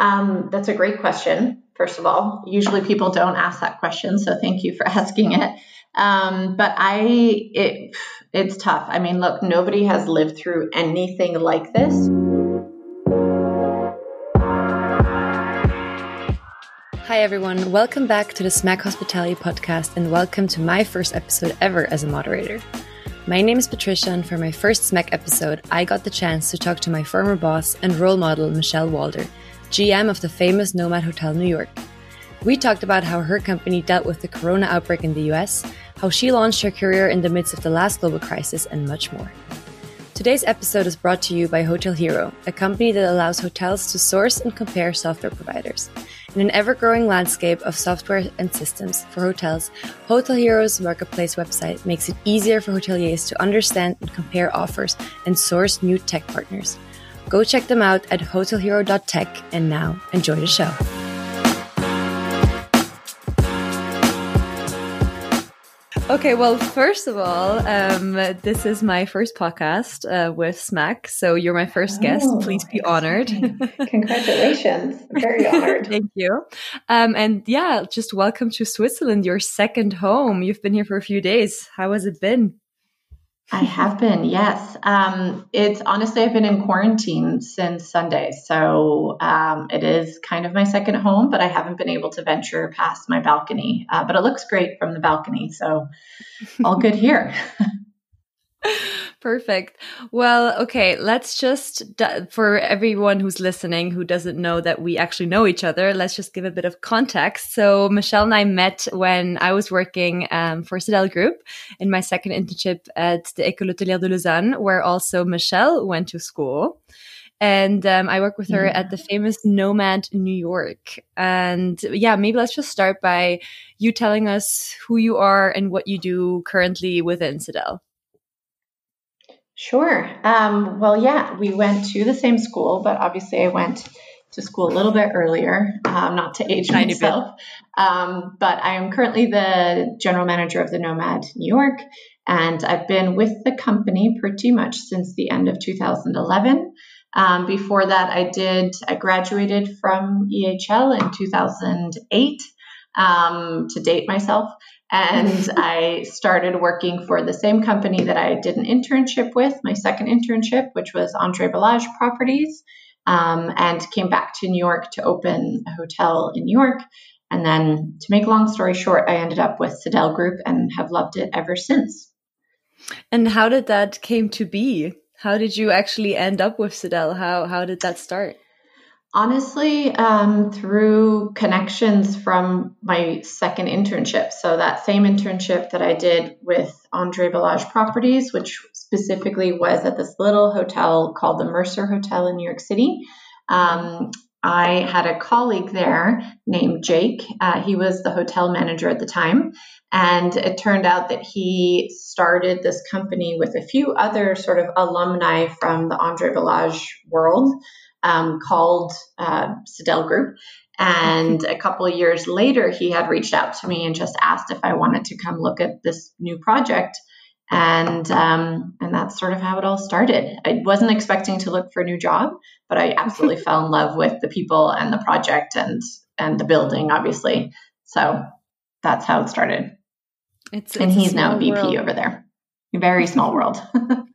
Um, that's a great question. First of all, usually people don't ask that question, so thank you for asking it. Um, but I, it, it's tough. I mean, look, nobody has lived through anything like this. Hi, everyone. Welcome back to the Smack Hospitality Podcast, and welcome to my first episode ever as a moderator. My name is Patricia, and for my first Smack episode, I got the chance to talk to my former boss and role model, Michelle Walder, GM of the famous Nomad Hotel New York. We talked about how her company dealt with the corona outbreak in the US, how she launched her career in the midst of the last global crisis, and much more. Today's episode is brought to you by Hotel Hero, a company that allows hotels to source and compare software providers. In an ever growing landscape of software and systems for hotels, Hotel Hero's marketplace website makes it easier for hoteliers to understand and compare offers and source new tech partners. Go check them out at hotelhero.tech and now enjoy the show. Okay, well, first of all, um, this is my first podcast uh, with Smack, so you're my first oh, guest. Please be honored. Congratulations! Very honored. Thank you. Um, and yeah, just welcome to Switzerland, your second home. You've been here for a few days. How has it been? I have been, yes. Um, it's honestly, I've been in quarantine since Sunday. So um, it is kind of my second home, but I haven't been able to venture past my balcony. Uh, but it looks great from the balcony. So all good here. Perfect. Well, okay, let's just, for everyone who's listening who doesn't know that we actually know each other, let's just give a bit of context. So, Michelle and I met when I was working um, for Sydell Group in my second internship at the École Hôtelière de Lausanne, where also Michelle went to school. And um, I work with her yeah. at the famous Nomad New York. And yeah, maybe let's just start by you telling us who you are and what you do currently within Sydell. Sure. Um, well, yeah, we went to the same school, but obviously I went to school a little bit earlier, um, not to age myself. Um, but I am currently the general manager of the Nomad New York, and I've been with the company pretty much since the end of 2011. Um, before that, I did, I graduated from EHL in 2008 um, to date myself. And I started working for the same company that I did an internship with, my second internship, which was Andre Balazs Properties, um, and came back to New York to open a hotel in New York. And then, to make a long story short, I ended up with Sydell Group and have loved it ever since. And how did that came to be? How did you actually end up with Sydell? How how did that start? Honestly, um, through connections from my second internship. So, that same internship that I did with Andre Balazs Properties, which specifically was at this little hotel called the Mercer Hotel in New York City. Um, I had a colleague there named Jake. Uh, he was the hotel manager at the time. And it turned out that he started this company with a few other sort of alumni from the Andre Balazs world um, called uh, Sydell Group. And a couple of years later, he had reached out to me and just asked if I wanted to come look at this new project. And um, and that's sort of how it all started. I wasn't expecting to look for a new job, but I absolutely fell in love with the people and the project and and the building, obviously. So that's how it started. It's, and he's now VP world. over there. Very small world.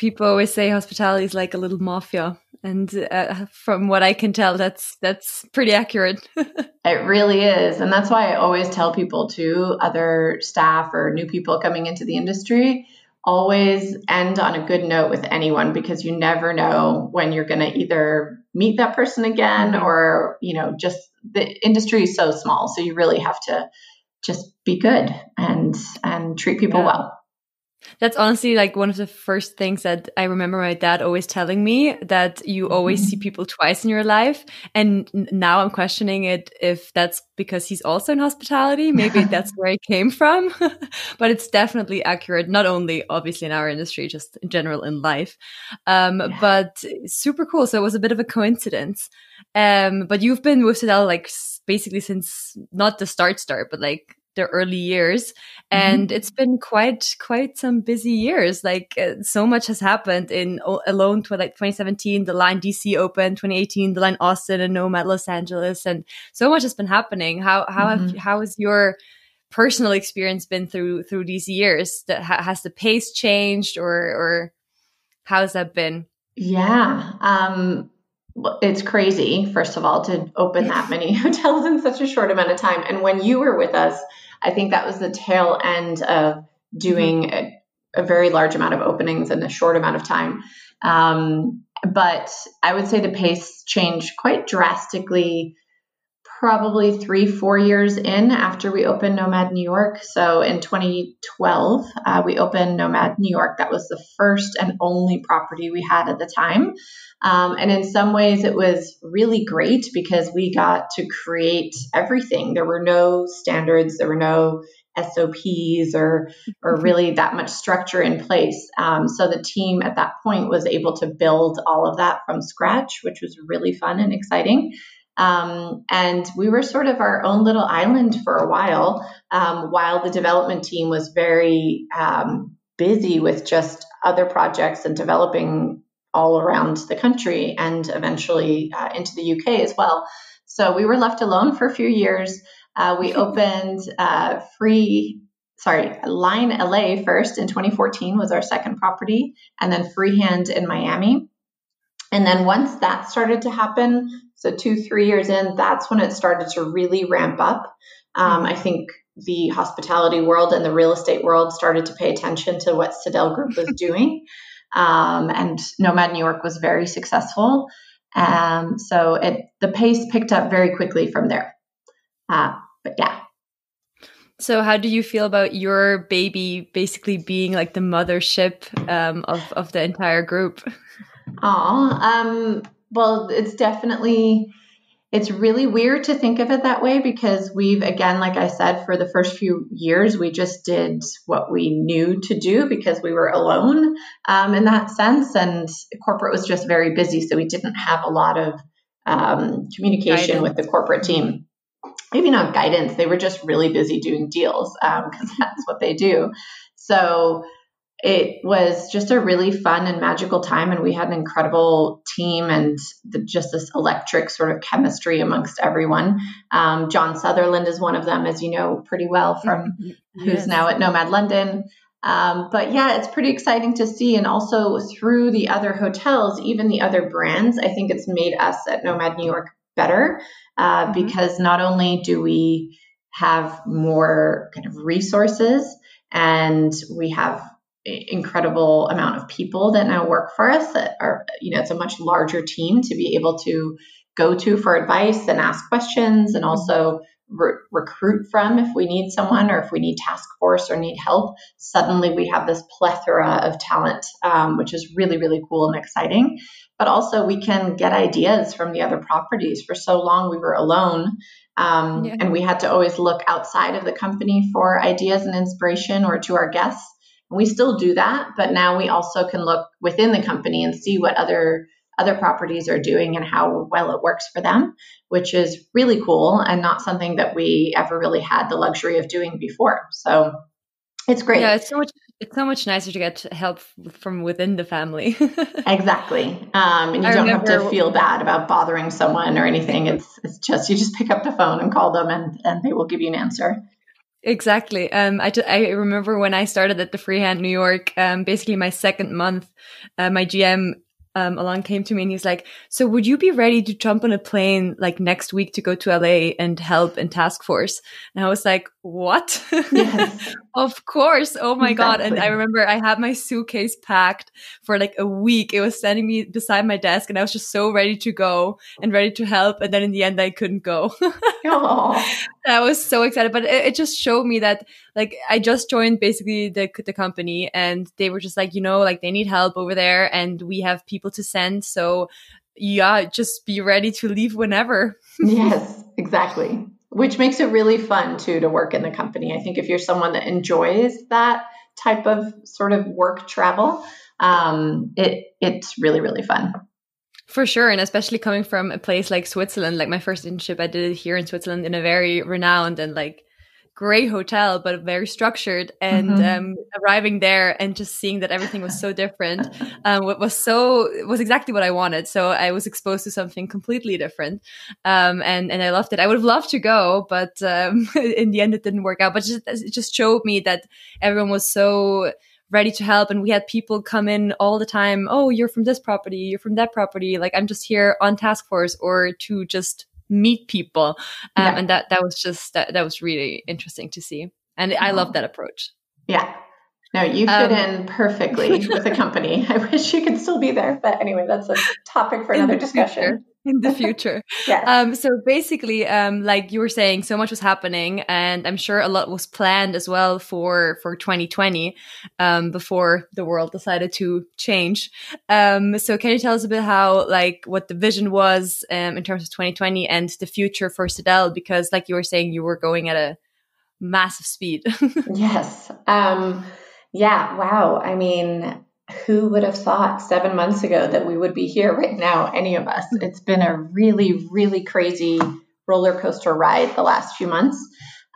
People always say hospitality is like a little mafia and uh, from what I can tell, that's that's pretty accurate. it really is, and that's why I always tell people to other staff or new people coming into the industry, always end on a good note with anyone because you never know when you're going to either meet that person again mm-hmm. or you know just the industry is so small, so you really have to just be good and and treat people yeah. well. That's honestly like one of the first things that I remember my dad always telling me that you always see mm-hmm. people twice in your life. And now I'm questioning it if that's because he's also in hospitality. Maybe that's where he came from. but it's definitely accurate, not only obviously in our industry, just in general in life. Um, yeah. But super cool. So it was a bit of a coincidence. Um, but you've been with Sydell like basically since not the start start, but like the early years, mm-hmm. and it's been quite quite some busy years. Like uh, so much has happened in alone to like 2017, the line DC opened, 2018, the line Austin and Nomad Los Angeles, and so much has been happening. How how mm-hmm. have how has your personal experience been through through these years? That has the pace changed, or or how's that been? Yeah. Um, it's crazy, first of all, to open that many hotels in such a short amount of time. And when you were with us, I think that was the tail end of doing mm-hmm. a, a, very large amount of openings in a short amount of time. Um, but I would say the pace changed quite drastically probably three, four years in after we opened Nomad New York. So in 2012, uh, we opened Nomad New York. That was the first and only property we had at the time. Um, and in some ways, it was really great because we got to create everything. There were no standards, there were no SOPs or or mm-hmm. really that much structure in place. Um, so the team at that point was able to build all of that from scratch, which was really fun and exciting. Um, and we were sort of our own little island for a while, um, while the development team was very um, busy with just other projects and developing all around the country and eventually uh, into the UK as well. So we were left alone for a few years. Uh, we opened uh, free, sorry, Line LA first in 2014 was our second property, and then Freehand in Miami. And then once that started to happen, so two, three years in, that's when it started to really ramp up. Um, I think the hospitality world and the real estate world started to pay attention to what Sydell Group was doing. Um, and Nomad New York was very successful. Um, so it the pace picked up very quickly from there. Uh, but yeah. So how do you feel about your baby basically being like the mothership um, of of the entire group? Oh, um, well, it's definitely it's really weird to think of it that way because we've again like i said for the first few years we just did what we knew to do because we were alone um, in that sense. And corporate was just very busy so we didn't have a lot of um, communication guidance. with the corporate team. Maybe not guidance. They were just really busy doing deals because um, that's what they do. So it was just a really fun and magical time and we had an incredible team and the, just this electric sort of chemistry amongst everyone um, john sutherland is one of them as you know pretty well from yes. who's now at nomad london um, but yeah it's pretty exciting to see and also through the other hotels even the other brands i think it's made us at nomad new york better uh, mm-hmm. because not only do we have more kind of resources and we have incredible amount of people that now work for us that are you know it's a much larger team to be able to go to for advice and ask questions and also re- recruit from if we need someone or if we need task force or need help. Suddenly we have this plethora of talent um, which is really really cool and exciting. But also we can get ideas from the other properties. For so long we were alone um, yeah. and we had to always look outside of the company for ideas and inspiration or to our guests we still do that, but now we also can look within the company and see what other other properties are doing and how well it works for them, which is really cool and not something that we ever really had the luxury of doing before. So it's great. Yeah, it's so much it's so much nicer to get help from within the family. exactly. Um, and you I don't have to feel bad about bothering someone or anything. It's it's just you just pick up the phone and call them and and they will give you an answer. Exactly. Um, I, I remember when I started at the Freehand New York, um, basically my second month, uh, my GM um, along came to me and he's like, "So would you be ready to jump on a plane like next week to go to LA and help in task force?" And I was like, "What? Yes. of course! Oh my exactly. god!" And I remember I had my suitcase packed for like a week. It was standing me beside my desk, and I was just so ready to go and ready to help. And then in the end, I couldn't go. I was so excited, but it, it just showed me that like I just joined basically the the company, and they were just like, you know, like they need help over there, and we have people to send. So yeah, just be ready to leave whenever. yes, exactly. Which makes it really fun too to work in the company. I think if you're someone that enjoys that type of sort of work travel, um, it it's really really fun. For sure, and especially coming from a place like Switzerland, like my first internship, I did it here in Switzerland in a very renowned and like great hotel, but very structured. And mm-hmm. um, arriving there and just seeing that everything was so different um, was so was exactly what I wanted. So I was exposed to something completely different, um, and and I loved it. I would have loved to go, but um, in the end, it didn't work out. But just, it just showed me that everyone was so ready to help and we had people come in all the time oh you're from this property you're from that property like i'm just here on task force or to just meet people. Um, yeah. and that that was just that, that was really interesting to see. And i love that approach. Yeah no you fit um, in perfectly with the company i wish you could still be there but anyway that's a topic for another discussion in the future. yeah. Um, so basically, um, like you were saying, so much was happening, and I'm sure a lot was planned as well for for 2020 um, before the world decided to change. Um, so can you tell us a bit how, like, what the vision was um, in terms of 2020 and the future for Sydell? Because, like you were saying, you were going at a massive speed. yes. Um, yeah. Wow. I mean who would have thought seven months ago that we would be here right now, any of us? It's been a really, really crazy roller coaster ride the last few months.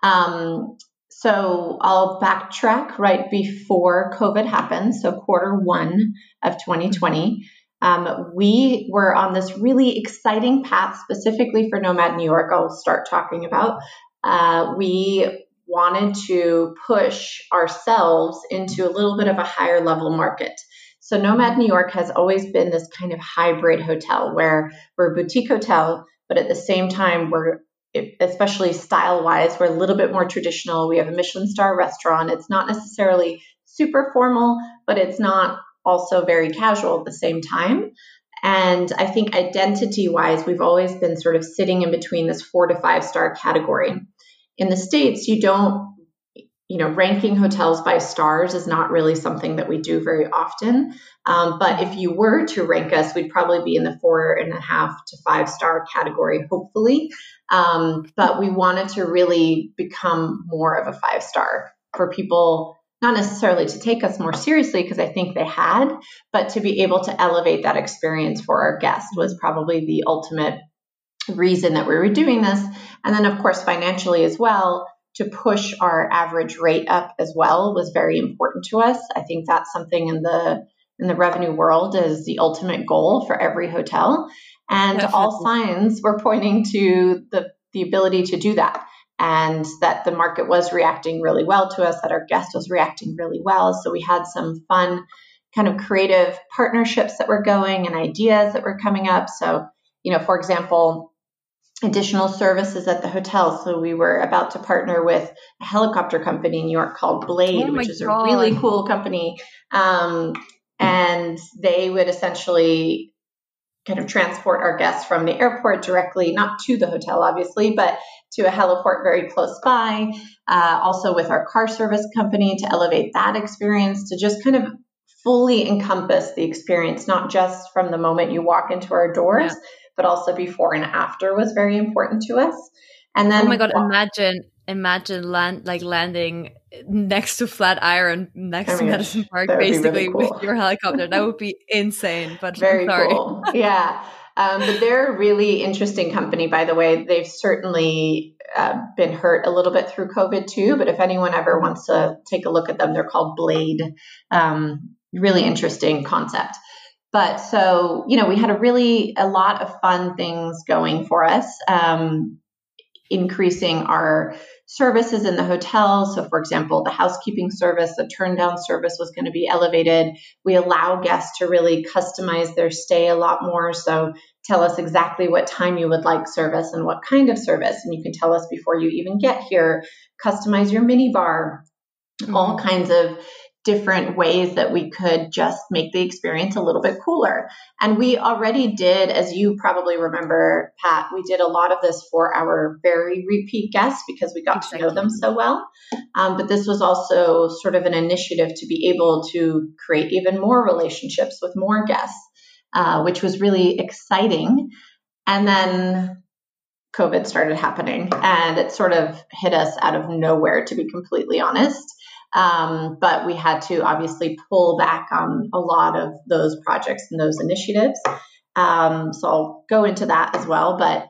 Um, so I'll backtrack right before COVID happened. So, quarter one of 2020, um, we were on this really exciting path specifically for Nomad New York. I'll start talking about. Uh, we wanted to push ourselves into a little bit of a higher level market. So Nomad New York has always been this kind of hybrid hotel where we're a boutique hotel, but at the same time we're especially style wise, we're a little bit more traditional. We have a Michelin star restaurant. It's not necessarily super formal, but it's not also very casual at the same time. And I think identity wise, we've always been sort of sitting in between this four to five star category. In the States, you don't, you know, ranking hotels by stars is not really something that we do very often. Um, but if you were to rank us, we'd probably be in the four and a half to five star category, hopefully. Um, but we wanted to really become more of a five star for people not necessarily to take us more seriously because I think they had, but to be able to elevate that experience for our guests was probably the ultimate reason that we were doing this. And then, of course, financially as well, to push our average rate up as well was very important to us. I think that's something in the in the revenue world is the ultimate goal for every hotel. And Definitely. all signs were pointing to the, the ability to do that. And that the market was reacting really well to us, that our guest was reacting really well. So we had some fun kind of creative partnerships that were going and ideas that were coming up. So, you know, for example, additional services at the hotel. So we were about to partner with a helicopter company in New York called Blade, oh which is God. a really cool company. Um, and they would essentially kind of transport our guests from the airport directly, not to the hotel, obviously, but to a heliport very close by. Uh, also with our car service company to elevate that experience to just kind of fully encompass the experience, not just from the moment you walk into our doors. Yeah but also before and after was very important to us. And then, oh my god, imagine imagine land like landing next to Flatiron, next oh to Madison Park, basically really cool. with your helicopter. That would be insane. But very cool. Yeah. Um, but they're a really interesting company, by the way. They've certainly uh, been hurt a little bit through COVID too. But if anyone ever wants to take a look at them, they're called Blade. Um, really interesting concept. But so, you know, we had a really, a lot of fun things going for us, um, increasing our services in the hotel. So, for example, the housekeeping service, the turn down service was going to be elevated. We allow guests to really customize their stay a lot more. So, tell us exactly what time you would like service and what kind of service. And you can tell us before you even get here, customize your mini bar, mm-hmm. all kinds of different ways that we could just make the experience a little bit cooler. And we already did, as you probably remember, Pat, we did a lot of this for our very repeat guests because we got exactly. to know them so well. Um, but this was also sort of an initiative to be able to create even more relationships with more guests, uh, which was really exciting. And then COVID started happening and it sort of hit us out of nowhere, to be completely honest. Um, but we had to obviously pull back on a lot of those projects and those initiatives. Um, so I'll go into that as well. But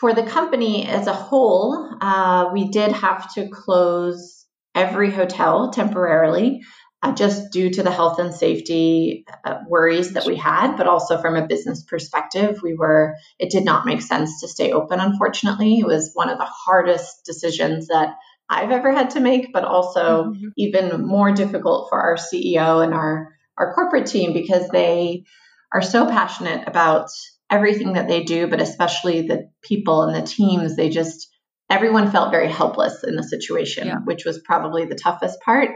For the company as a whole, uh, we did have to close every hotel temporarily. Uh, just due to the health and safety uh, worries that we had, but also from a business perspective, we were, it did not make sense to stay open, unfortunately. It was one of the hardest decisions that I've ever had to make, but also mm-hmm. even more difficult for our CEO and our, our corporate team because they are so passionate about everything that they do, but especially the people and the teams. They just, everyone felt very helpless in the situation, yeah. which was probably the toughest part.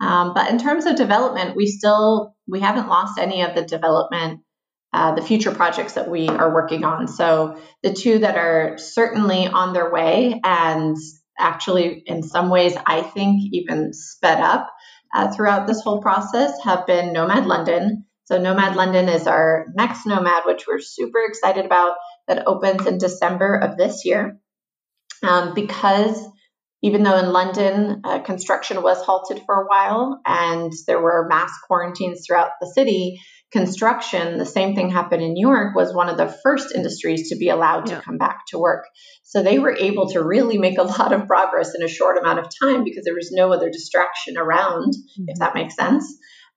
Um, but in terms of development, we still we haven't lost any of the development, uh, the future projects that we are working on. So the two that are certainly on their way and actually in some ways I think even sped up uh, throughout this whole process have been Nomad London. So Nomad London is our next Nomad, which we're super excited about. That opens in December of this year. Um, because even though in London uh, construction was halted for a while and there were mass quarantines throughout the city, construction, the same thing happened in New York, was one of the first industries to be allowed yeah. to come back to work. So they were able to really make a lot of progress in a short amount of time because there was no other distraction around, mm-hmm. if that makes sense.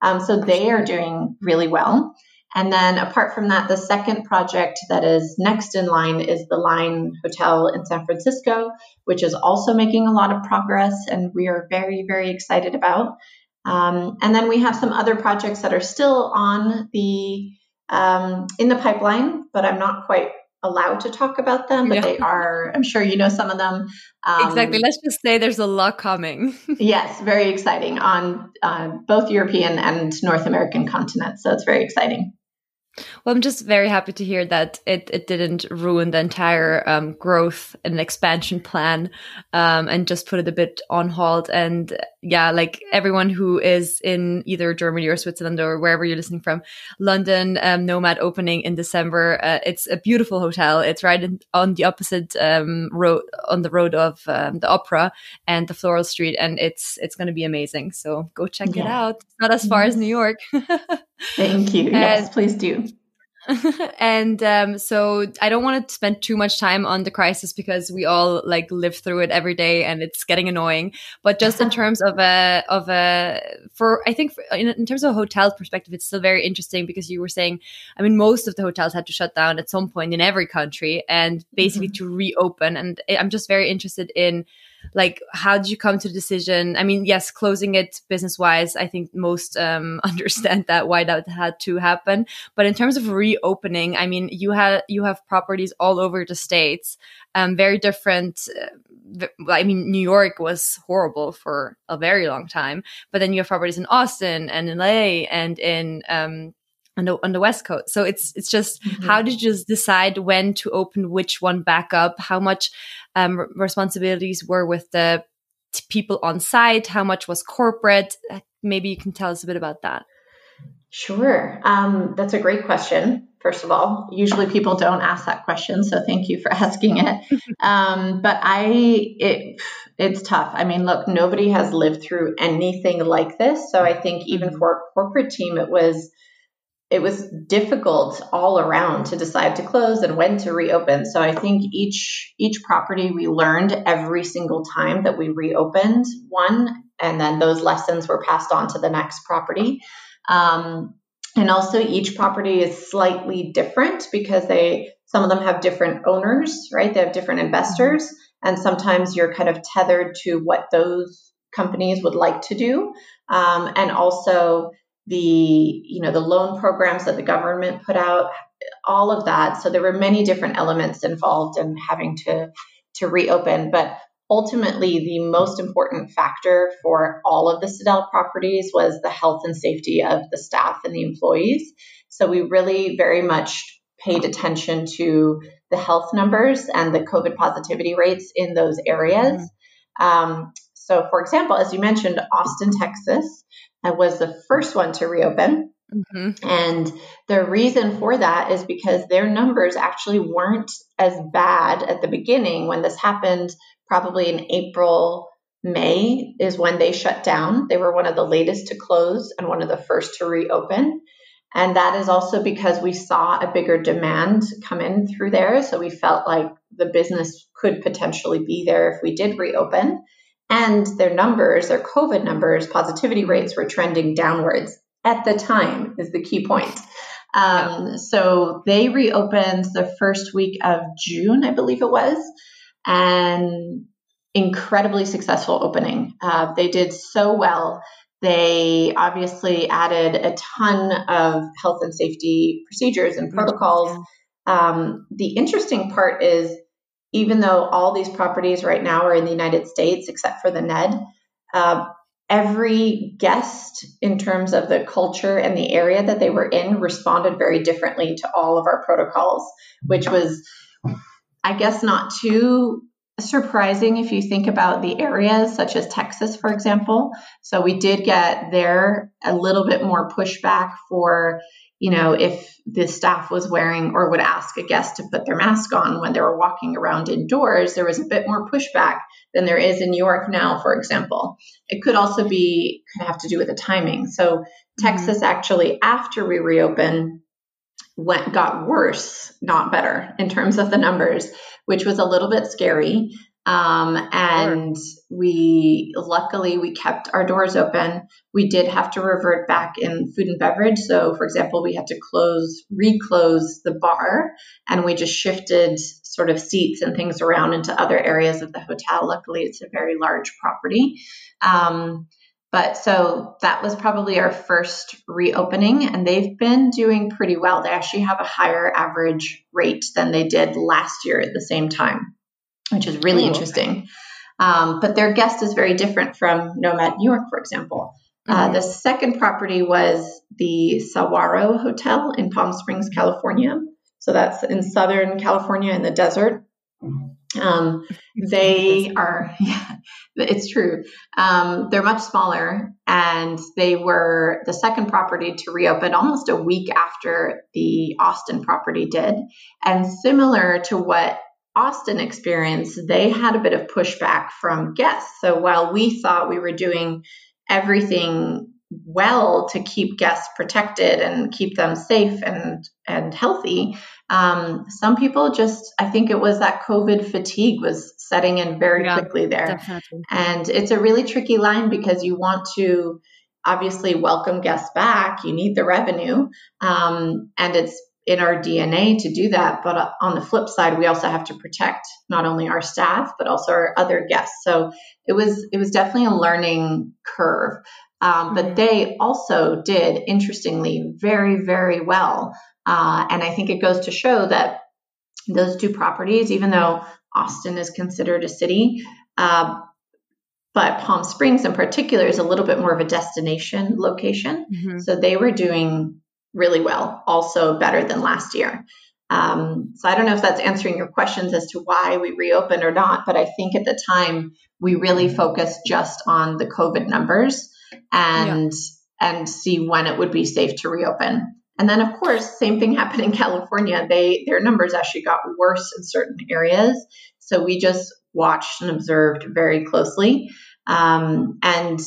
Um, so they are doing really well. And then apart from that, the second project that is next in line is the Line Hotel in San Francisco, which is also making a lot of progress and we are very, very excited about. Um, and then we have some other projects that are still on the um, in the pipeline, but I'm not quite allowed to talk about them, but yeah. they are, I'm sure you know some of them. Um, exactly. Let's just say there's a lot coming. yes, very exciting on uh, both European and North American continents. So it's very exciting. Well, I'm just very happy to hear that it, it didn't ruin the entire um, growth and expansion plan um, and just put it a bit on hold. And yeah, like everyone who is in either Germany or Switzerland or wherever you're listening from, London um, Nomad opening in December. Uh, it's a beautiful hotel. It's right in, on the opposite um, road on the road of um, the Opera and the Floral Street, and it's it's going to be amazing. So go check yeah. it out. It's not as far as New York. Thank you. yes, please do. and um, so I don't want to spend too much time on the crisis because we all like live through it every day and it's getting annoying. But just in terms of a of a for I think for, in, in, terms of a hotel perspective, it's still very interesting because you were saying, I mean, most of the hotels had to shut down at some point in every country and basically mm-hmm. to reopen. And I'm just very interested in like how did you come to the decision? I mean yes closing it business wise i think most um, understand that why that had to happen. But in terms of reopening i mean you had you have properties all over the states um, very different uh, i mean new york was horrible for a very long time but then you have properties in austin and in la and in um, on the on the west coast. So it's it's just mm-hmm. how did you just decide when to open which one back up? How much um, responsibilities were with the people on site? How much was corporate? Uh, maybe you can tell us a bit about that. Sure. Um, that's a great question first of all. Usually people don't ask that question so thank you for asking it. Um, but i it it's tough. I mean look nobody has lived through anything like this so i think even mm-hmm. for a corporate team it was it was difficult all around to decide to close and when to reopen. So I think each each property we learned every single time that we reopened one, and then those lessons were passed on to the next property. Um, and also each property is slightly different because they some of them have different owners, right? They have different investors, mm-hmm. and sometimes you're kind of tethered to what those companies would like to do, um, and also the you know the loan programs that the government put out all of that. So there were many different elements involved in having to to reopen. But ultimately the most important factor for all of the Sydell properties was the health and safety of the staff and the employees. So we really very much paid attention to the health numbers and the covid positivity rates in those areas. Mm-hmm. um, so for example as you mentioned austin texas I was the first one to reopen. Mm-hmm. And the reason for that is because their numbers actually weren't as bad at the beginning when this happened, probably in April, May is when they shut down. They were one of the latest to close and one of the first to reopen. And that is also because we saw a bigger demand come in through there. So we felt like the business could potentially be there if we did reopen. And their numbers, their COVID numbers, positivity rates were trending downwards at the time, is the key point. Um, so they reopened the first week of June, I believe it was, and incredibly successful opening. Uh, they did so well. They obviously added a ton of health and safety procedures and protocols. Um, the interesting part is, even though all these properties right now are in the United States, except for the Ned, uh, every guest, in terms of the culture and the area that they were in, responded very differently to all of our protocols, which was, I guess, not too surprising if you think about the areas such as Texas, for example. So we did get there a little bit more pushback for, you know, if the staff was wearing or would ask a guest to put their mask on when they were walking around indoors, there was a bit more pushback than there is in New York now, for example. It could also be kind of have to do with the timing. So mm-hmm. Texas actually, after we reopened, went got worse, not better in terms of the numbers, which was a little bit scary. Um, and sure. we luckily we kept our doors open. We did have to revert back in food and beverage. So, for example, we had to close, reclose the bar, and we just shifted sort of seats and things around into other areas of the hotel. Luckily, it's a very large property. Um, but so that was probably our first reopening, and they've been doing pretty well. They actually have a higher average rate than they did last year at the same time, which is really Ooh, interesting. Um, but their guest is very different from Nomad New York, for example. Uh, mm-hmm. The second property was the Saguaro Hotel in Palm Springs, California. So that's in Southern California in the desert. Um, they are, yeah, it's true. Um, they're much smaller, and they were the second property to reopen almost a week after the Austin property did. And similar to what Austin experience, they had a bit of pushback from guests. So while we thought we were doing everything well to keep guests protected and keep them safe and and healthy, um, some people just, I think it was that COVID fatigue was setting in very yeah, quickly there. Definitely. And it's a really tricky line because you want to obviously welcome guests back, you need the revenue. Um, and it's in our DNA to do that. But on the flip side, we also have to protect not only our staff, but also our other guests. So it was, it was definitely a learning curve. Um, but mm-hmm. they also did, interestingly, very, very well uh, and I think it goes to show that those two properties, even though Austin is considered a city, uh, but Palm Springs in particular is a little bit more of a destination location. Mm-hmm. So they were doing really well, also better than last year. Um, so I don't know if that's answering your questions as to why we reopened or not, but I think at the time we really focused just on the COVID numbers and yeah. and see when it would be safe to reopen. And then, of course, same thing happened in California. They their numbers actually got worse in certain areas. So we just watched and observed very closely. Um, and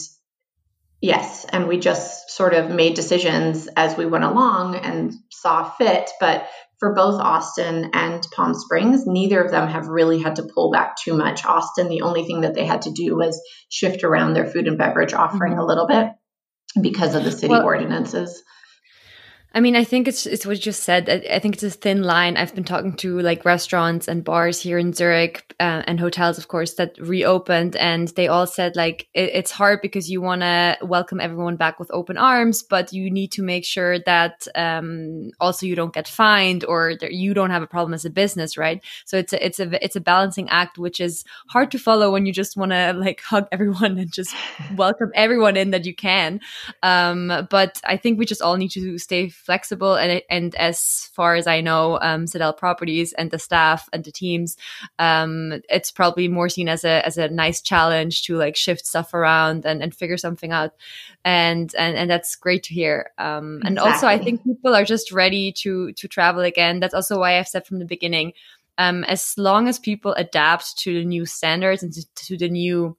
yes, and we just sort of made decisions as we went along and saw fit. But for both Austin and Palm Springs, neither of them have really had to pull back too much. Austin, the only thing that they had to do was shift around their food and beverage offering mm-hmm. a little bit because of the city well, ordinances. I mean, I think it's it's what you just said. I, I, think it's a thin line. I've been talking to like restaurants and bars here in Zurich uh, and hotels, of course, that reopened, and they all said like it, it's hard because you want to welcome everyone back with open arms, but you need to make sure that um, also you don't get fined or you don't have a problem as a business, right? So it's a it's a it's a balancing act, which is hard to follow when you just want to like hug everyone and just welcome everyone in that you can. Um, but I think we just all need to stay flexible and and as far as I know, um, Sydell Properties and the staff and the teams, um, it's probably more seen as a as a nice challenge to like shift stuff around and, and figure something out, and and and that's great to hear. Um, and exactly. also, I think people are just ready to to travel again. That's also why I've said from the beginning, um, as long as people adapt to the new standards and to, to the new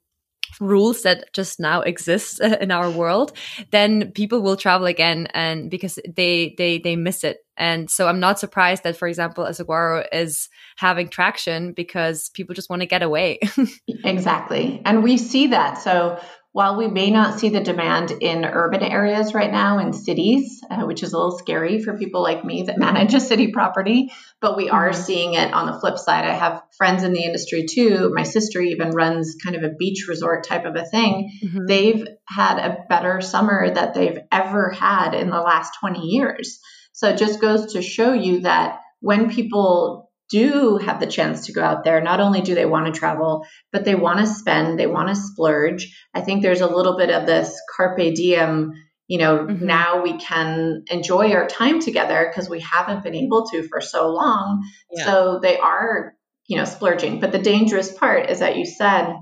rules that just now exist uh, in our world, then people will travel again and because they they they miss it. And so I'm not surprised that, for example, Asaguaro is having traction because people just want to get away. exactly. And we see that. So while we may not see the demand in urban areas right now in cities, uh, which is a little scary for people like me that manage a city property, but we are mm-hmm. seeing it on the flip side. I have friends in the industry too. My sister even runs kind of a beach resort type of a thing. Mm-hmm. They've had a better summer that they've ever had in the last 20 years. So it just goes to show you that when people do have the chance to go out there, not only do they want to travel, but they want to spend, they want to splurge. I think there's a little bit of this carpe diem, you know, mm-hmm. now we can enjoy our time together because we haven't been able to for so long. Yeah. So they are, you know, splurging. But the dangerous part is that you said,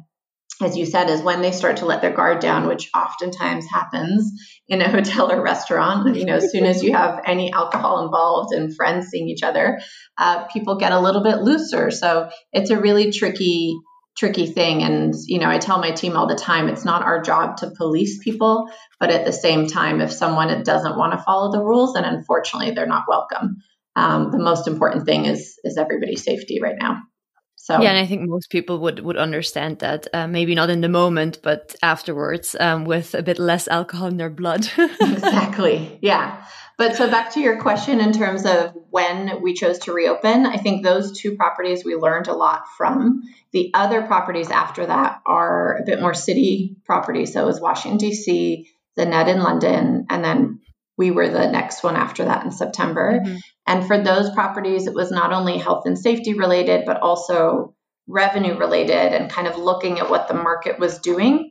as you said, is when they start to let their guard down, which oftentimes happens in a hotel or restaurant. You know, as soon as you have any alcohol involved and friends seeing each other, uh, people get a little bit looser. So it's a really tricky, tricky thing. And, you know, I tell my team all the time it's not our job to police people, but at the same time, if someone doesn't want to follow the rules, then unfortunately they're not welcome. Um, the most important thing is is everybody's safety right now. So yeah, and I think most people would would understand that. Uh, maybe not in the moment, but afterwards, um, with a bit less alcohol in their blood. exactly. Yeah. But so back to your question in terms of when we chose to reopen, I think those two properties we learned a lot from. The other properties after that are a bit more city properties. So it was Washington D.C., the Ned in London, and then we were the next one after that in September. Mm-hmm. And for those properties, it was not only health and safety related, but also revenue related and kind of looking at what the market was doing.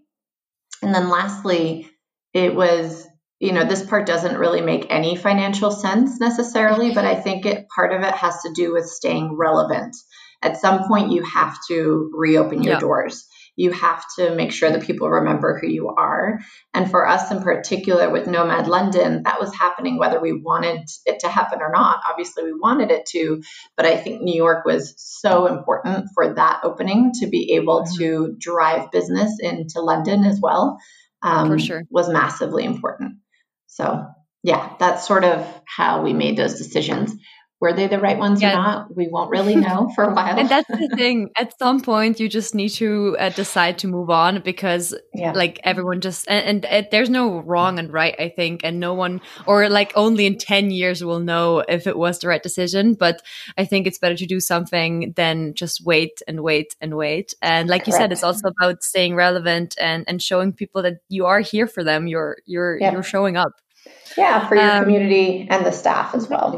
And then lastly, it was, you know, this part doesn't really make any financial sense necessarily, but I think it part of it has to do with staying relevant. At some point, you have to reopen your yeah. doors you have to make sure that people remember who you are. And for us in particular with Nomad London, that was happening whether we wanted it to happen or not. Obviously, we wanted it to, but I think New York was so important for that opening to be able mm-hmm. to drive business into London as well. Um, for sure. Was massively important. So, yeah, that's sort of how we made those decisions. Were they the right ones yeah. or not? We won't really know for a while. and that's the thing. At some point, you just need to uh, decide to move on because, yeah. like, everyone just and, and there's no wrong and right. I think, and no one or like only in ten years will know if it was the right decision. But I think it's better to do something than just wait and wait and wait. And like Correct. you said, it's also about staying relevant and and showing people that you are here for them. You're you're yeah. you're showing up. Yeah, for your um, community and the staff as well.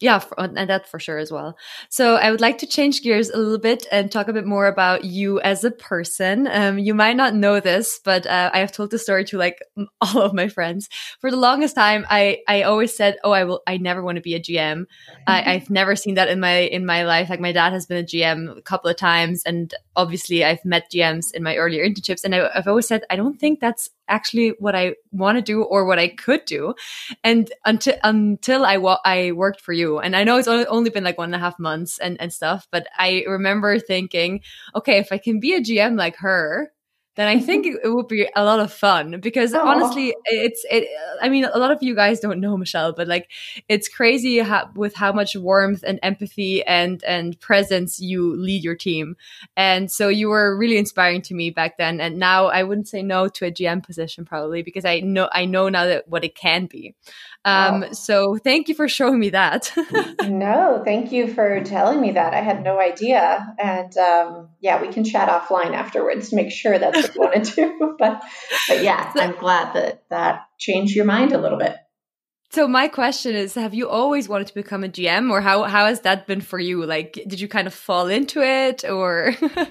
Yeah, and that for sure as well. So I would like to change gears a little bit and talk a bit more about you as a person. Um, you might not know this, but uh, I have told the story to like all of my friends. For the longest time, I I always said, "Oh, I will. I never want to be a GM. I, I've never seen that in my in my life. Like my dad has been a GM a couple of times, and obviously I've met GMs in my earlier internships, and I, I've always said I don't think that's actually what I want to do or what I could do. And until until I wa- I worked for you, and I know it's only been like one and a half months and and stuff, but I remember thinking, okay, if I can be a GM like her, then I think it would be a lot of fun because Aww. honestly, it's it. I mean, a lot of you guys don't know Michelle, but like, it's crazy how, with how much warmth and empathy and and presence you lead your team, and so you were really inspiring to me back then. And now I wouldn't say no to a GM position probably because I know I know now that what it can be. Um, wow. So thank you for showing me that. no, thank you for telling me that. I had no idea. And um, yeah, we can chat offline afterwards to make sure that's you to. But, but yeah, I'm glad that that changed your mind a little bit. So my question is, have you always wanted to become a GM or how, how has that been for you? Like, did you kind of fall into it or?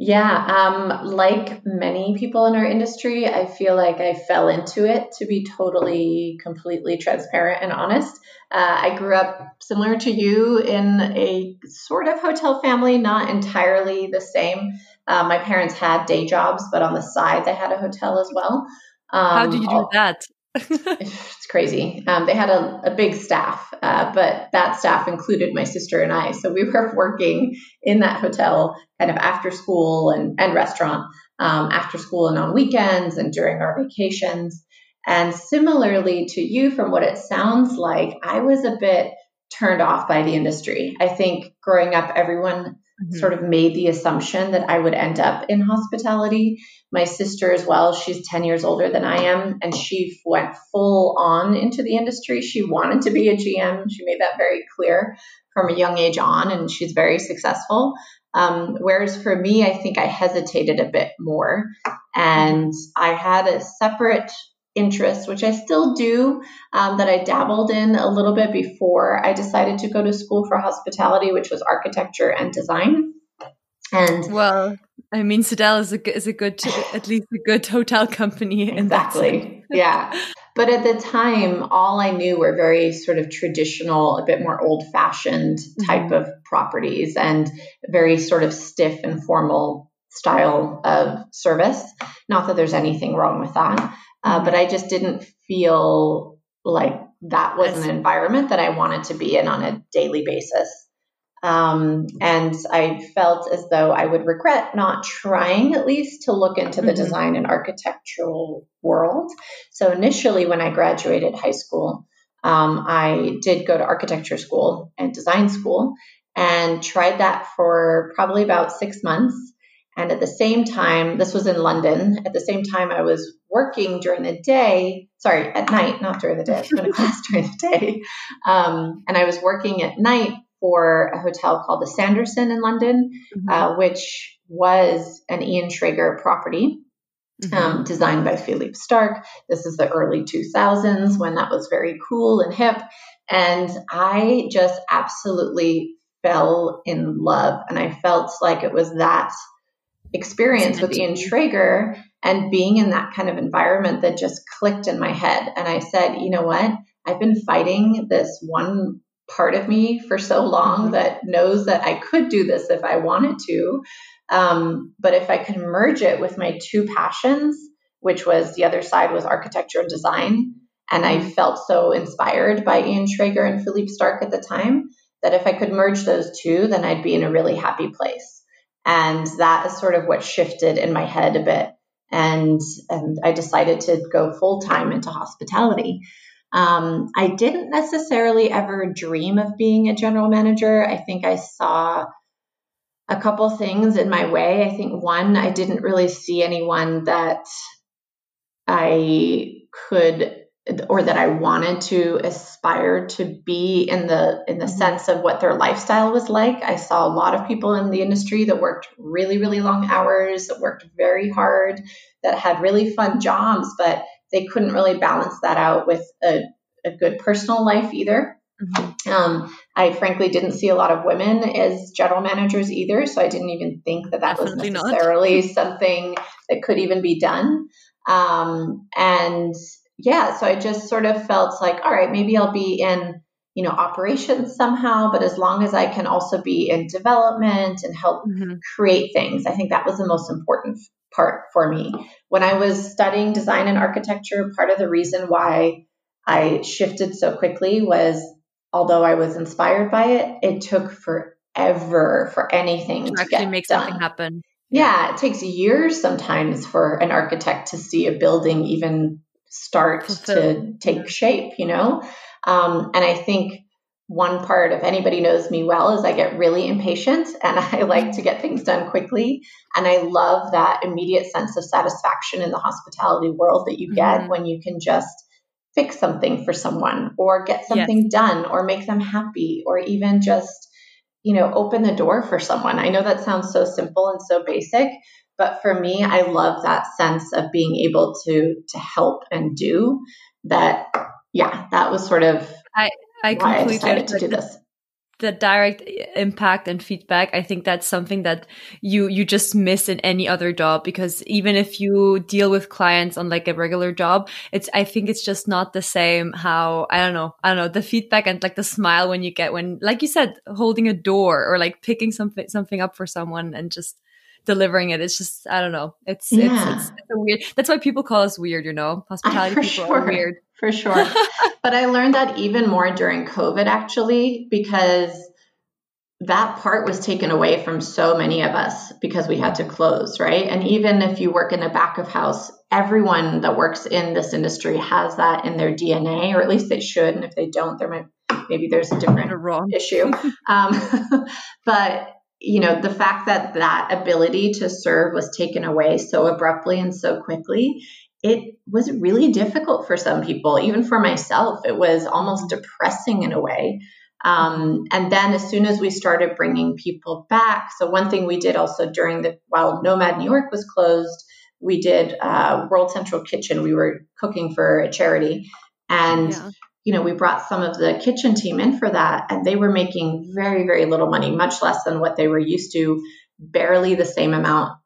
Yeah, um, like many people in our industry, I feel like I fell into it to be totally, completely transparent and honest. Uh, I grew up similar to you in a sort of hotel family, not entirely the same. Uh, my parents had day jobs, but on the side, they had a hotel as well. Um, How did you do that? it's crazy. Um, they had a, a big staff, uh, but that staff included my sister and I. So we were working in that hotel kind of after school and, and restaurant um, after school and on weekends and during our vacations. And similarly to you, from what it sounds like, I was a bit turned off by the industry. I think growing up, everyone mm-hmm. sort of made the assumption that I would end up in hospitality. My sister, as well, she's 10 years older than I am, and she went full on into the industry. She wanted to be a GM. She made that very clear from a young age on, and she's very successful. Um, whereas for me, I think I hesitated a bit more. And I had a separate interest, which I still do, um, that I dabbled in a little bit before I decided to go to school for hospitality, which was architecture and design. And well, I mean, Sydell is a is a good, at least a good hotel company. Exactly. yeah. But at the time, all I knew were very sort of traditional, a bit more old fashioned type mm-hmm. of properties and very sort of stiff and formal style of service. Not that there's anything wrong with that. Uh, but I just didn't feel like that was an environment that I wanted to be in on a daily basis. Um, and I felt as though I would regret not trying at least to look into the mm-hmm. design and architectural world. So initially, when I graduated high school, um, I did go to architecture school and design school and tried that for probably about six months. And at the same time, this was in London. At the same time, I was working during the day. Sorry, at night, not during the day. I was going to class during the day. Um, and I was working at night for a hotel called the Sanderson in London, mm-hmm. uh, which was an Ian Schrager property. Mm-hmm. Um, designed by Philippe Starck. This is the early 2000s when that was very cool and hip. And I just absolutely fell in love. And I felt like it was that experience with Ian Schrager and being in that kind of environment that just clicked in my head. And I said, you know what? I've been fighting this one part of me for so long mm-hmm. that knows that I could do this if I wanted to. Um, but if I could merge it with my two passions, which was the other side was architecture and design, and I mm-hmm. felt so inspired by Ian Schrager and Philippe Starck at the time that if I could merge those two, then I'd be in a really happy place. And that is sort of what shifted in my head a bit. And, and I decided to go full time into hospitality. Um, I didn't necessarily ever dream of being a general manager. I think I saw a couple things in my way. I think one, I didn't really see anyone that I could or that I wanted to aspire to be in the in the mm-hmm. sense of what their lifestyle was like. I saw a lot of people in the industry that worked really really long hours, that worked very hard, that had really fun jobs, but they couldn't really balance that out with a, a good personal life either. Mm-hmm. Um, I frankly didn't see a lot of women as general managers either, so I didn't even think that that Definitely was necessarily something that could even be done. Um, and yeah, so I just sort of felt like, all right, maybe I'll be in, you know, operations somehow, but as long as I can also be in development and help mm-hmm. create things, I think that was the most important part for me. When I was studying design and architecture, part of the reason why I shifted so quickly was although I was inspired by it, it took forever for anything to, to actually make done. something happen. Yeah, it takes years sometimes for an architect to see a building even start to take shape, you know? Um, and I think one part, if anybody knows me well, is I get really impatient and I like to get things done quickly. And I love that immediate sense of satisfaction in the hospitality world that you get mm-hmm. when you can just fix something for someone or get something yes. done or make them happy or even just, you know, open the door for someone. I know that sounds so simple and so basic, but for me, I love that sense of being able to to help and do that. Yeah, that was sort of I I completely I decided to do this. The direct impact and feedback, I think that's something that you you just miss in any other job because even if you deal with clients on like a regular job, it's I think it's just not the same how I don't know I don't know the feedback and like the smile when you get when like you said holding a door or like picking something something up for someone and just delivering it. It's just I don't know. It's yeah. it's, it's, it's weird. That's why people call us weird. You know, hospitality people sure. are weird for sure. but I learned that even more during COVID actually because that part was taken away from so many of us because we had to close, right? And even if you work in the back of house, everyone that works in this industry has that in their DNA, or at least they should. And if they don't, there might maybe there's a different wrong issue. um, but you know, the fact that that ability to serve was taken away so abruptly and so quickly, it was really difficult for some people, even for myself. It was almost depressing in a way. Um, and then as soon as we started bringing people back, so one thing we did also during the while Nomad New York was closed, we did uh, World Central Kitchen. We were cooking for a charity, and yeah. You know we brought some of the kitchen team in for that, and they were making very very little money, much less than what they were used to, barely the same amount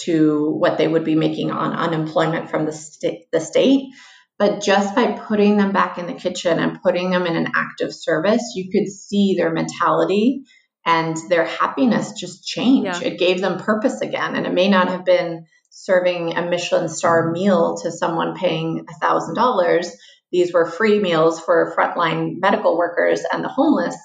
to what they would be making on unemployment from the, st- the state. But just by putting them back in the kitchen and putting them in an active service, you could see their mentality and their happiness just change. Yeah. It gave them purpose again. And it may not have been serving a Michelin star meal to someone paying $1,000. These were free meals for frontline medical workers and the homeless.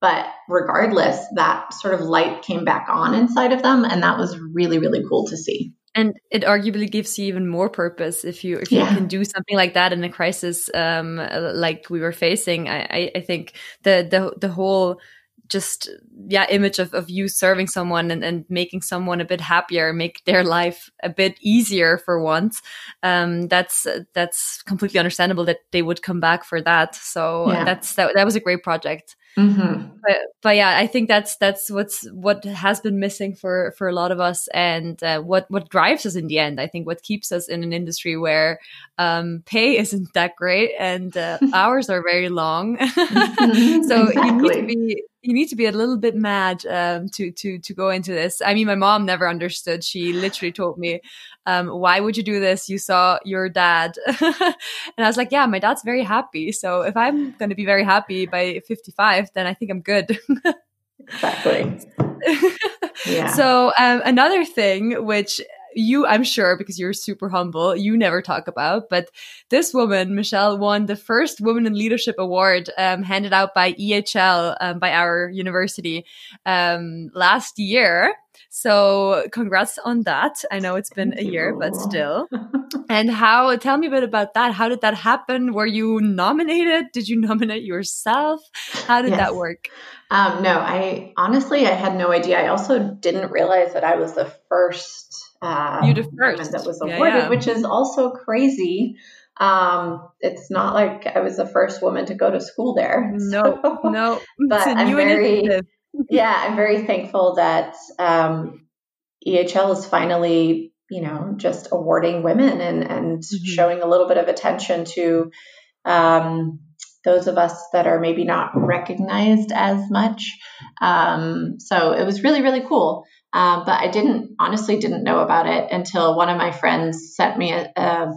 But regardless, that sort of light came back on inside of them. And that was really, really cool to see and it arguably gives you even more purpose if you if you can do something like that in a crisis um, like we were facing I, I think the the the whole just yeah image of, of you serving someone and, and making someone a bit happier make their life a bit easier for once um, that's that's completely understandable that they would come back for that so yeah. that's that, that was a great project Mm-hmm. But, but yeah, I think that's that's what's what has been missing for for a lot of us, and uh, what what drives us in the end. I think what keeps us in an industry where um, pay isn't that great and uh, hours are very long. Mm-hmm. so exactly. you need to be you need to be a little bit mad um, to to to go into this. I mean, my mom never understood. She literally told me, um, "Why would you do this? You saw your dad," and I was like, "Yeah, my dad's very happy. So if I'm going to be very happy by 55, then I think I'm good." exactly. yeah. So um, another thing, which you, I'm sure, because you're super humble, you never talk about. But this woman, Michelle, won the first Women in Leadership Award um, handed out by EHL, um, by our university um, last year. So congrats on that. I know it's been Thank a year, you. but still. and how, tell me a bit about that. How did that happen? Were you nominated? Did you nominate yourself? How did yes. that work? Um, no, I honestly, I had no idea. I also didn't realize that I was the first uh, you first. that was awarded, yeah, yeah. which is also crazy. Um, it's not like I was the first woman to go to school there. No, so, no. But I'm very, yeah, I'm very thankful that um, EHL is finally, you know, just awarding women and and mm-hmm. showing a little bit of attention to um, those of us that are maybe not recognized as much. Um, so it was really, really cool. Um, but I didn't honestly didn't know about it until one of my friends sent me a, a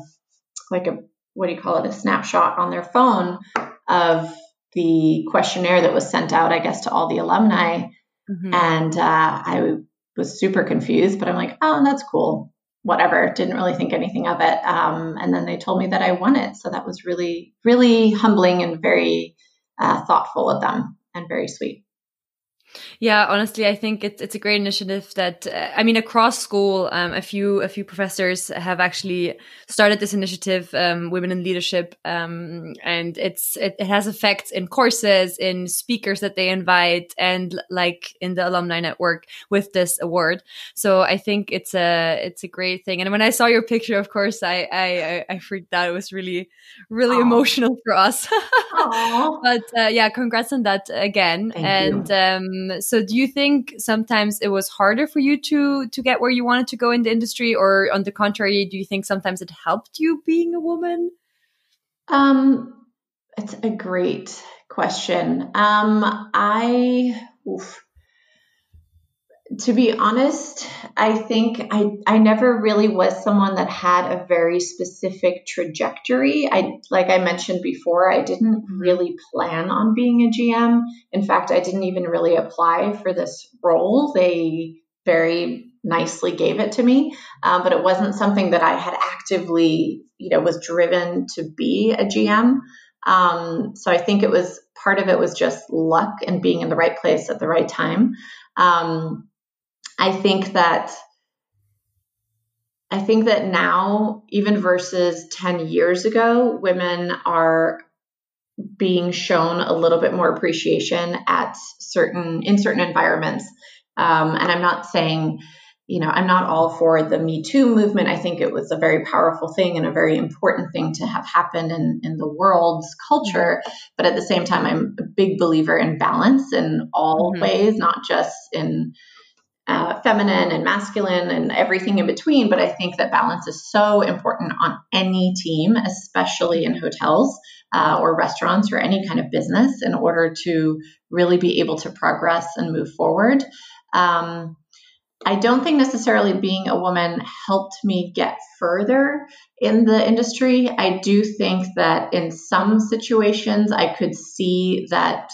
like a what do you call it a snapshot on their phone of the questionnaire that was sent out, I guess, to all the alumni. Mm-hmm. And uh, I was super confused, but I'm like, oh, that's cool. Whatever. Didn't really think anything of it. Um, and then they told me that I won it. So that was really, really humbling and very uh, thoughtful of them and very sweet. Yeah, honestly, I think it's it's a great initiative that uh, I mean across school, um, a few a few professors have actually started this initiative, um, Women in Leadership, um, and it's it, it, has effects in courses, in speakers that they invite, and like in the alumni network with this award. So I think it's a it's a great thing. And when I saw your picture, of course, I I I freaked out. It was really really Aww. emotional for us. but uh, yeah, congrats on that again, Thank and. Um, so do you think sometimes it was harder for you to to get where you wanted to go in the industry, or on the contrary, do you think sometimes it helped you being a woman? Um, it's a great question. Um, I. Oof to be honest, I think I, I never really was someone that had a very specific trajectory. I like I mentioned before, I didn't really plan on being a GM. In fact, I didn't even really apply for this role. They very nicely gave it to me, um, but it wasn't something that I had actively, you know, was driven to be a GM. Um, so I think it was part of it was just luck and being in the right place at the right time. Um, I think that I think that now, even versus 10 years ago, women are being shown a little bit more appreciation at certain in certain environments. Um, and I'm not saying, you know, I'm not all for the Me Too movement. I think it was a very powerful thing and a very important thing to have happened in, in the world's culture. But at the same time, I'm a big believer in balance in all mm-hmm. ways, not just in uh, feminine and masculine and everything in between. But I think that balance is so important on any team, especially in hotels uh, or restaurants or any kind of business, in order to really be able to progress and move forward. Um, I don't think necessarily being a woman helped me get further in the industry. I do think that in some situations I could see that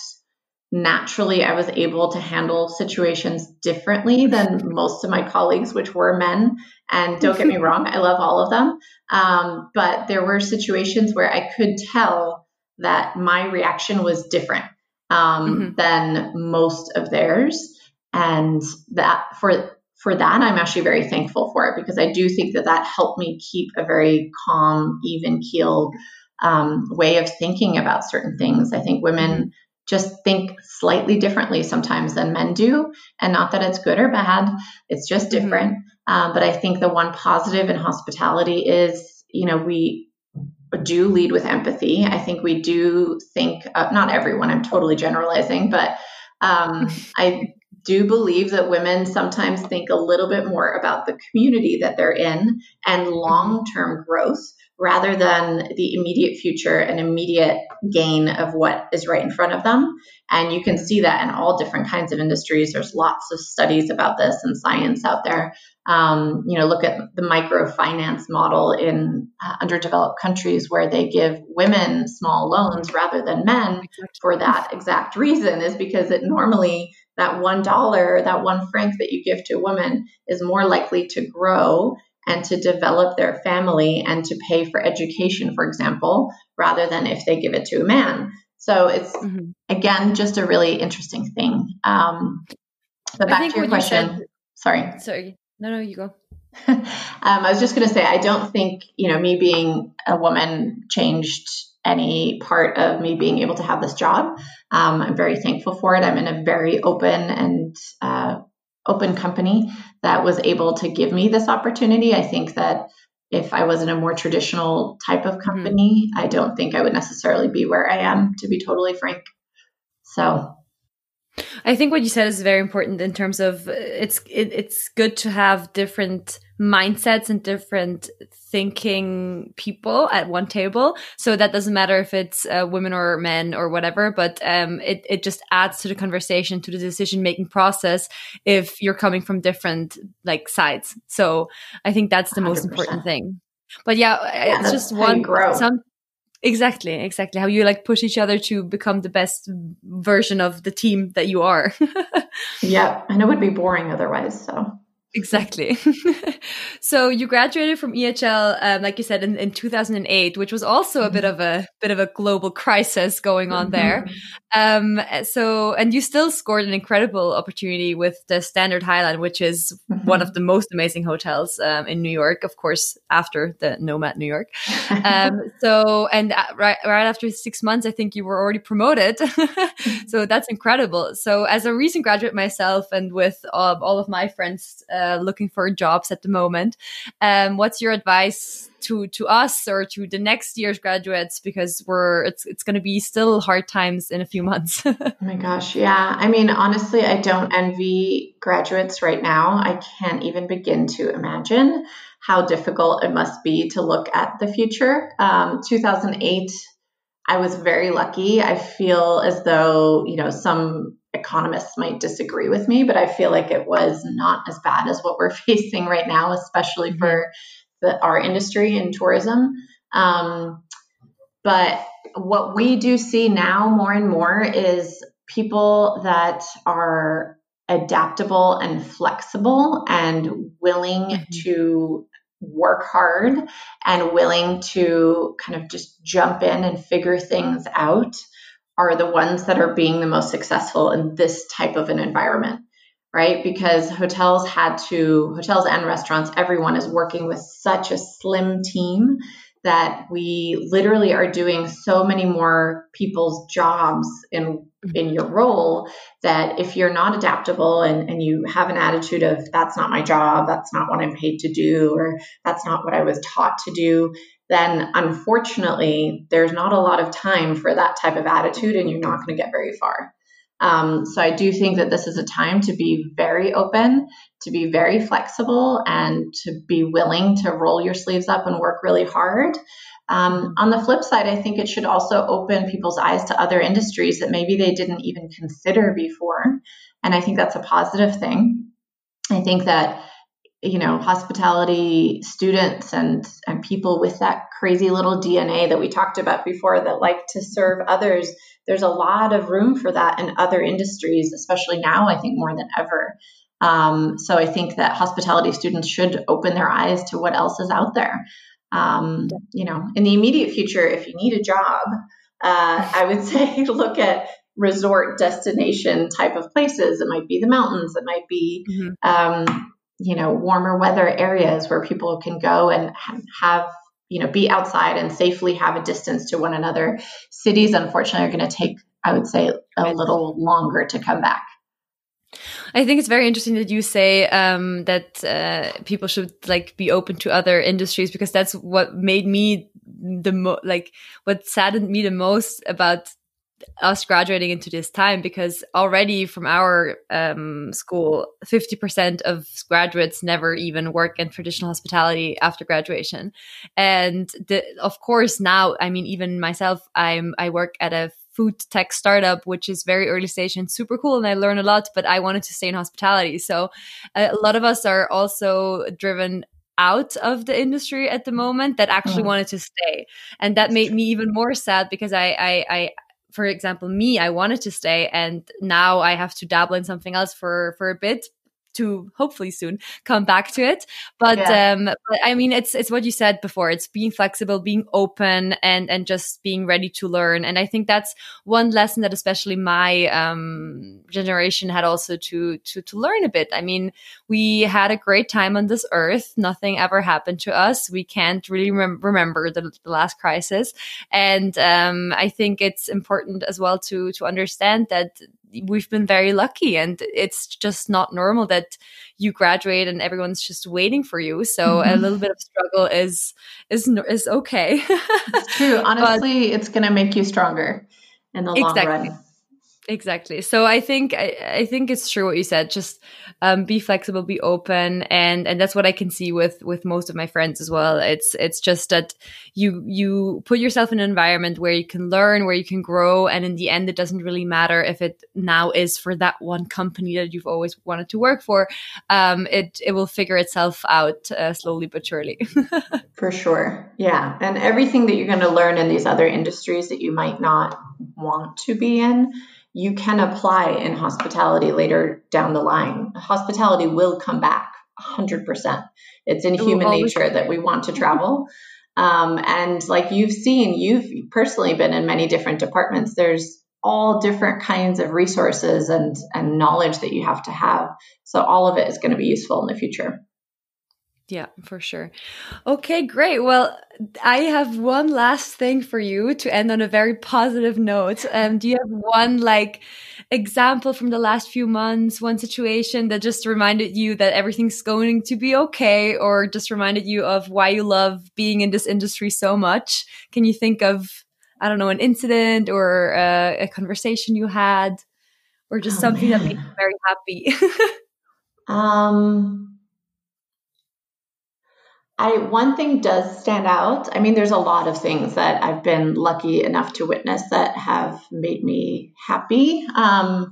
naturally I was able to handle situations differently than most of my colleagues, which were men. And don't get me wrong, I love all of them. Um, but there were situations where I could tell that my reaction was different um, mm-hmm. than most of theirs. And that for for that, I'm actually very thankful for it because I do think that that helped me keep a very calm, even keel um, way of thinking about certain things. I think women mm-hmm just think slightly differently sometimes than men do. And not that it's good or bad, it's just mm-hmm. different. Mm-hmm. Um, but I think the one positive in hospitality is, you know, we do lead with empathy. I think we do think, uh, not everyone, I'm totally generalizing, but um, I do believe that women sometimes think a little bit more about the community that they're in and mm-hmm. long term growth rather than the immediate future and immediate gain of what is right in front of them. And you can see that in all different kinds of industries. There's lots of studies about this and science out there. Um, you know, look at the microfinance model in uh, underdeveloped countries where they give women small loans rather than men for that exact reason, is because it normally that one dollar, that one franc that you give to a woman is more likely to grow and to develop their family and to pay for education, for example, rather than if they give it to a man. So it's mm-hmm. again just a really interesting thing. Um, but back to your question. You said, sorry. Sorry. No, no, you go. um, I was just going to say, I don't think you know me being a woman changed any part of me being able to have this job. Um, I'm very thankful for it. I'm in a very open and uh, open company that was able to give me this opportunity. I think that if I was in a more traditional type of mm-hmm. company, mm-hmm. I don't think I would necessarily be where I am, to be totally frank. So I think what you said is very important in terms of it's it, it's good to have different mindsets and different thinking people at one table. So that doesn't matter if it's uh, women or men or whatever, but um, it it just adds to the conversation to the decision making process if you're coming from different like sides. So I think that's the 100%. most important thing. But yeah, yeah it's just one some Exactly, exactly. How you like push each other to become the best version of the team that you are. yeah, and it would be boring otherwise. So Exactly. so you graduated from EHL, um, like you said, in, in 2008, which was also a bit mm-hmm. of a bit of a global crisis going on there. Mm-hmm. Um, so, and you still scored an incredible opportunity with the Standard Highline, which is mm-hmm. one of the most amazing hotels um, in New York, of course, after the Nomad New York. Um, so, and uh, right right after six months, I think you were already promoted. so that's incredible. So, as a recent graduate myself, and with uh, all of my friends. Uh, uh, looking for jobs at the moment. Um, what's your advice to to us or to the next year's graduates because we're it's it's going to be still hard times in a few months. oh my gosh, yeah. I mean, honestly, I don't envy graduates right now. I can't even begin to imagine how difficult it must be to look at the future. Um, 2008 I was very lucky. I feel as though, you know, some economists might disagree with me, but I feel like it was not as bad as what we're facing right now, especially mm-hmm. for the, our industry in tourism. Um, but what we do see now more and more is people that are adaptable and flexible and willing mm-hmm. to work hard and willing to kind of just jump in and figure things out are the ones that are being the most successful in this type of an environment right because hotels had to hotels and restaurants everyone is working with such a slim team that we literally are doing so many more people's jobs in. In your role that if you're not adaptable and, and you have an attitude of that's not my job that's not what i'm paid to do or that's not what i was taught to do then unfortunately there's not a lot of time for that type of attitude and you're not going to get very far um, so I do think that this is a time to be very open, to be very flexible, and to be willing to roll your sleeves up and work really hard. Um, on the flip side, I think it should also open people's eyes to other industries that maybe they didn't even consider before. And I think that's a positive thing. I think that you know hospitality students and and people with that crazy little DNA that we talked about before that like to serve others there's a lot of room for that in other industries especially now I think more than ever um, so I think that hospitality students should open their eyes to what else is out there um, you know in the immediate future if you need a job uh, I would say look at resort destination type of places. It might be the mountains. It might be mm-hmm. um, you know warmer weather areas where people can go and have you know be outside and safely have a distance to one another. Cities unfortunately are going to take i would say a little longer to come back I think it's very interesting that you say um, that uh, people should like be open to other industries because that's what made me the mo- like what saddened me the most about us graduating into this time because already from our um, school 50% of graduates never even work in traditional hospitality after graduation. And the, of course now i mean even myself i'm i work at a food tech startup which is very early stage and super cool and i learn a lot but i wanted to stay in hospitality. So a lot of us are also driven out of the industry at the moment that actually oh. wanted to stay. And that made me even more sad because I, I i for example, me, I wanted to stay and now I have to dabble in something else for, for a bit to hopefully soon come back to it. But yeah. um, but I mean, it's it's what you said before. It's being flexible, being open, and and just being ready to learn. And I think that's one lesson that especially my um, generation had also to to to learn a bit. I mean, we had a great time on this earth. Nothing ever happened to us. We can't really rem- remember the, the, last crisis, and um, I think it's important as well to to understand that we've been very lucky and it's just not normal that you graduate and everyone's just waiting for you so mm-hmm. a little bit of struggle is is is okay it's true honestly but, it's going to make you stronger in the exactly. long run exactly. So i think I, I, think it's true what you said just um, be flexible be open and and that's what i can see with with most of my friends as well. It's it's just that you you put yourself in an environment where you can learn where you can grow and in the end it doesn't really matter if it now is for that one company that you've always wanted to work for. Um, it it will figure itself out uh, slowly but surely. For sure. Yeah. And everything that you're going to learn in these other industries that you might not want to be in you can apply in hospitality later down the line. Hospitality will come back 100%. It's in human nature that we want to travel. Um, and like you've seen, you've personally been in many different departments. There's all different kinds of resources and, and knowledge that you have to have. So all of it is going to be useful in the future. Yeah, for sure. Okay, great. Well, I have one last thing for you to end on a very positive note. Um, do you have one like example from the last few months, one situation that just reminded you that everything's going to be okay, or just reminded you of why you love being in this industry so much? Can you think of, I don't know, an incident or uh, a conversation you had, or just oh, something man. that made you very happy? um I one thing does stand out. I mean, there's a lot of things that I've been lucky enough to witness that have made me happy. Um,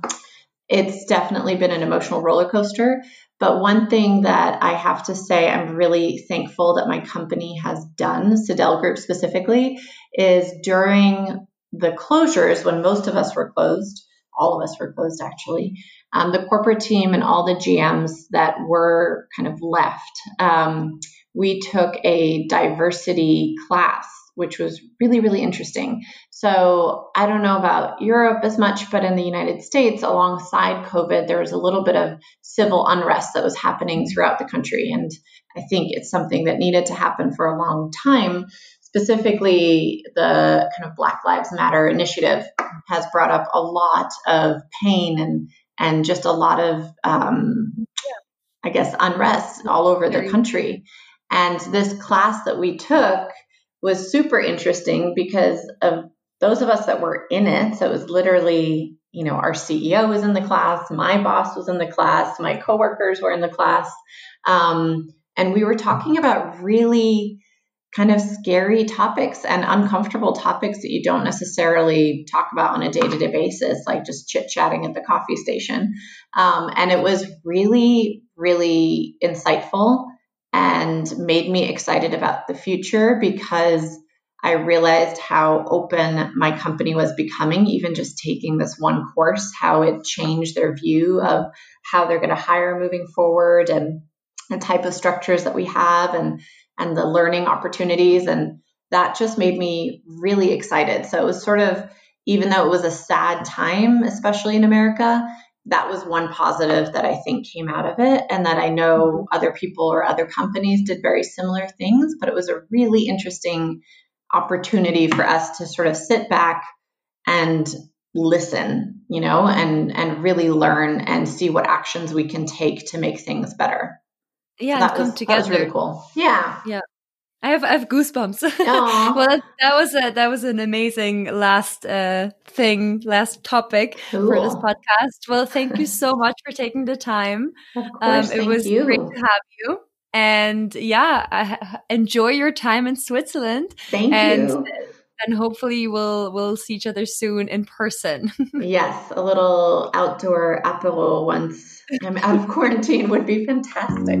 it's definitely been an emotional roller coaster. But one thing that I have to say, I'm really thankful that my company has done, Sydell Group specifically, is during the closures when most of us were closed, all of us were closed actually. Um, the corporate team and all the GMs that were kind of left. Um, we took a diversity class which was really, really interesting. So I don't know about Europe as much, but in the United States, alongside COVID, there was a little bit of civil unrest that was happening throughout the country. And I think it's something that needed to happen for a long time. Specifically, the kind of Black Lives Matter initiative has brought up a lot of pain and and just a lot of, um, I guess, unrest all over the country. And this class that we took was super interesting because of those of us that were in it. So it was literally, you know, our CEO was in the class, my boss was in the class, my coworkers were in the class. Um, and we were talking about really kind of scary topics and uncomfortable topics that you don't necessarily talk about on a day to day basis, like just chit chatting at the coffee station. Um, and it was really, really insightful and made me excited about the future because I realized how open my company was becoming, even just taking this one course, how it changed their view of how they're going to hire moving forward and the type of structures that we have and and the learning opportunities and that just made me really excited. So it was sort of even though it was a sad time especially in America, that was one positive that I think came out of it, and that I know mm-hmm. other people or other companies did very similar things. But it was a really interesting opportunity for us to sort of sit back and listen, you know, and and really learn and see what actions we can take to make things better. Yeah, so that come was, together. That was really cool. Yeah. Yeah. I have I have goosebumps. well, that, that, was a that was an amazing last uh, thing, last topic cool. for this podcast. Well, thank you so much for taking the time. Of course, um, it was you. great to have you. And yeah, I, enjoy your time in Switzerland. Thank and, you. And hopefully we'll we'll see each other soon in person. yes, a little outdoor apero once I'm out of quarantine would be fantastic.